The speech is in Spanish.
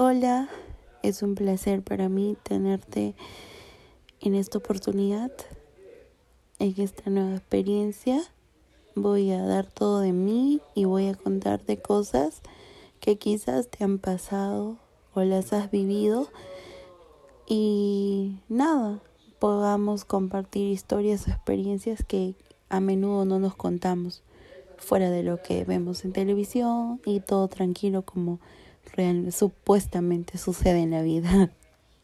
Hola, es un placer para mí tenerte en esta oportunidad, en esta nueva experiencia. Voy a dar todo de mí y voy a contarte cosas que quizás te han pasado o las has vivido y nada, podamos compartir historias o experiencias que a menudo no nos contamos fuera de lo que vemos en televisión y todo tranquilo como real, supuestamente sucede en la vida.